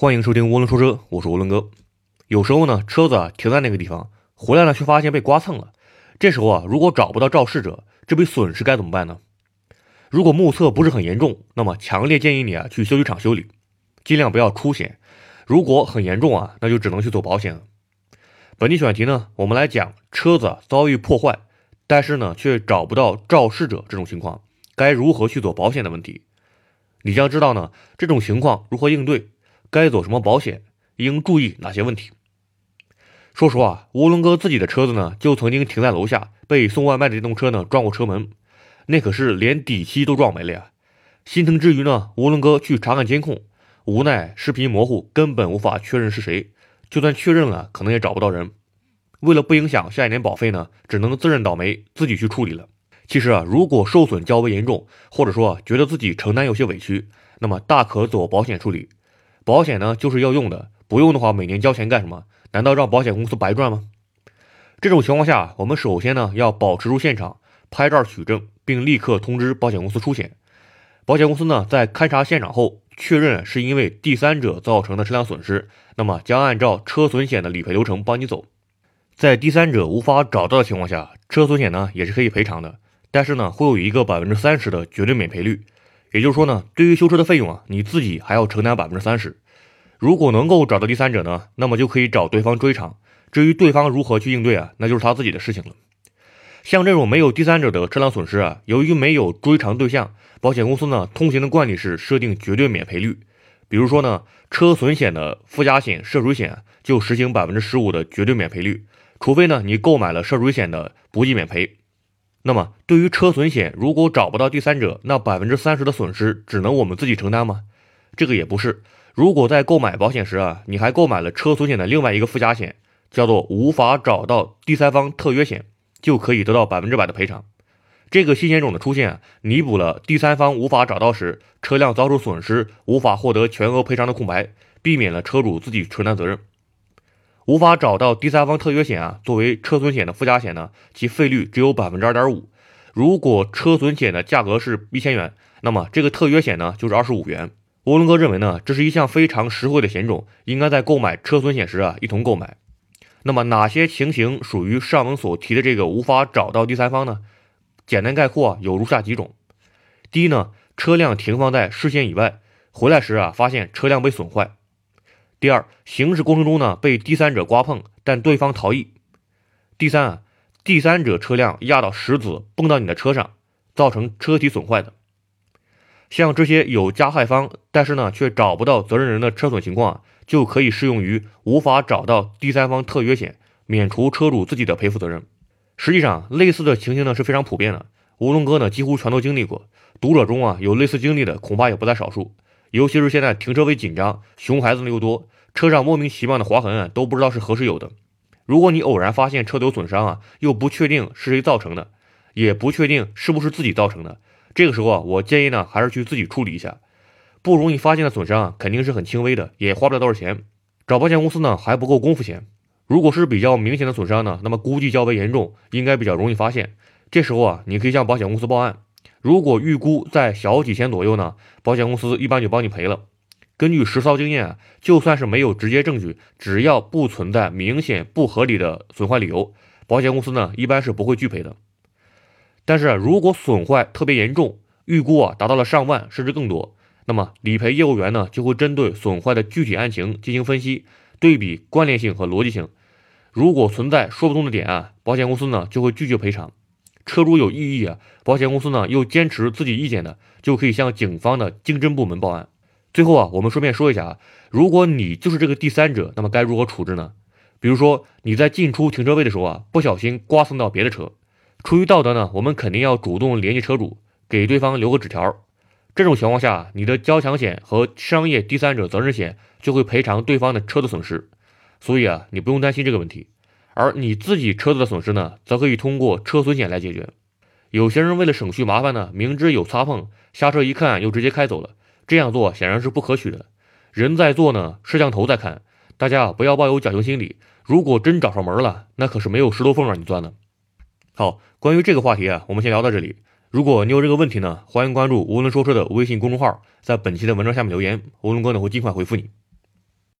欢迎收听涡轮说车，我是涡轮哥。有时候呢，车子啊停在那个地方，回来了却发现被刮蹭了。这时候啊，如果找不到肇事者，这笔损失该怎么办呢？如果目测不是很严重，那么强烈建议你啊去修理厂修理，尽量不要出险。如果很严重啊，那就只能去做保险了。本期选题呢，我们来讲车子遭遇破坏，但是呢却找不到肇事者这种情况，该如何去做保险的问题。你将知道呢这种情况如何应对。该走什么保险？应注意哪些问题？说实话，吴龙哥自己的车子呢，就曾经停在楼下，被送外卖的电动车呢撞过车门，那可是连底漆都撞没了呀！心疼之余呢，吴龙哥去查看监控，无奈视频模糊，根本无法确认是谁。就算确认了，可能也找不到人。为了不影响下一年保费呢，只能自认倒霉，自己去处理了。其实啊，如果受损较为严重，或者说觉得自己承担有些委屈，那么大可走保险处理。保险呢就是要用的，不用的话每年交钱干什么？难道让保险公司白赚吗？这种情况下，我们首先呢要保持住现场，拍照取证，并立刻通知保险公司出险。保险公司呢在勘察现场后，确认是因为第三者造成的车辆损失，那么将按照车损险的理赔流程帮你走。在第三者无法找到的情况下，车损险呢也是可以赔偿的，但是呢会有一个百分之三十的绝对免赔率。也就是说呢，对于修车的费用啊，你自己还要承担百分之三十。如果能够找到第三者呢，那么就可以找对方追偿。至于对方如何去应对啊，那就是他自己的事情了。像这种没有第三者的车辆损失啊，由于没有追偿对象，保险公司呢通行的惯例是设定绝对免赔率。比如说呢，车损险的附加险涉水险就实行百分之十五的绝对免赔率，除非呢你购买了涉水险的不计免赔。那么，对于车损险，如果找不到第三者，那百分之三十的损失只能我们自己承担吗？这个也不是。如果在购买保险时啊，你还购买了车损险的另外一个附加险，叫做无法找到第三方特约险，就可以得到百分之百的赔偿。这个新险种的出现啊，弥补了第三方无法找到时车辆遭受损失无法获得全额赔偿的空白，避免了车主自己承担责任。无法找到第三方特约险啊，作为车损险的附加险呢，其费率只有百分之二点五。如果车损险的价格是一千元，那么这个特约险呢就是二十五元。涡轮哥认为呢，这是一项非常实惠的险种，应该在购买车损险时啊一同购买。那么哪些情形属于上文所提的这个无法找到第三方呢？简单概括有如下几种：第一呢，车辆停放在视线以外，回来时啊发现车辆被损坏。第二，行驶过程中呢被第三者刮碰，但对方逃逸。第三啊，第三者车辆压到石子，蹦到你的车上，造成车体损坏的。像这些有加害方，但是呢却找不到责任人的车损情况，就可以适用于无法找到第三方特约险，免除车主自己的赔付责任。实际上，类似的情形呢是非常普遍的，吴龙哥呢几乎全都经历过。读者中啊有类似经历的，恐怕也不在少数。尤其是现在停车位紧张，熊孩子呢又多，车上莫名其妙的划痕啊，都不知道是何时有的。如果你偶然发现车有损伤啊，又不确定是谁造成的，也不确定是不是自己造成的，这个时候啊，我建议呢，还是去自己处理一下。不容易发现的损伤啊，肯定是很轻微的，也花不了多少钱。找保险公司呢还不够功夫钱。如果是比较明显的损伤呢，那么估计较为严重，应该比较容易发现。这时候啊，你可以向保险公司报案。如果预估在小几千左右呢，保险公司一般就帮你赔了。根据实操经验啊，就算是没有直接证据，只要不存在明显不合理的损坏理由，保险公司呢一般是不会拒赔的。但是如果损坏特别严重，预估啊达到了上万甚至更多，那么理赔业务员呢就会针对损坏的具体案情进行分析，对比关联性和逻辑性。如果存在说不通的点啊，保险公司呢就会拒绝赔偿。车主有异议啊，保险公司呢又坚持自己意见的，就可以向警方的经侦部门报案。最后啊，我们顺便说一下啊，如果你就是这个第三者，那么该如何处置呢？比如说你在进出停车位的时候啊，不小心刮蹭到别的车，出于道德呢，我们肯定要主动联系车主，给对方留个纸条。这种情况下，你的交强险和商业第三者责任险就会赔偿对方的车的损失，所以啊，你不用担心这个问题。而你自己车子的损失呢，则可以通过车损险来解决。有些人为了省去麻烦呢，明知有擦碰，下车一看又直接开走了。这样做显然是不可取的。人在做呢，摄像头在看。大家不要抱有侥幸心理。如果真找上门了，那可是没有石头缝让你钻的。好，关于这个话题啊，我们先聊到这里。如果你有这个问题呢，欢迎关注“无论说车”的微信公众号，在本期的文章下面留言，无论哥呢会尽快回复你。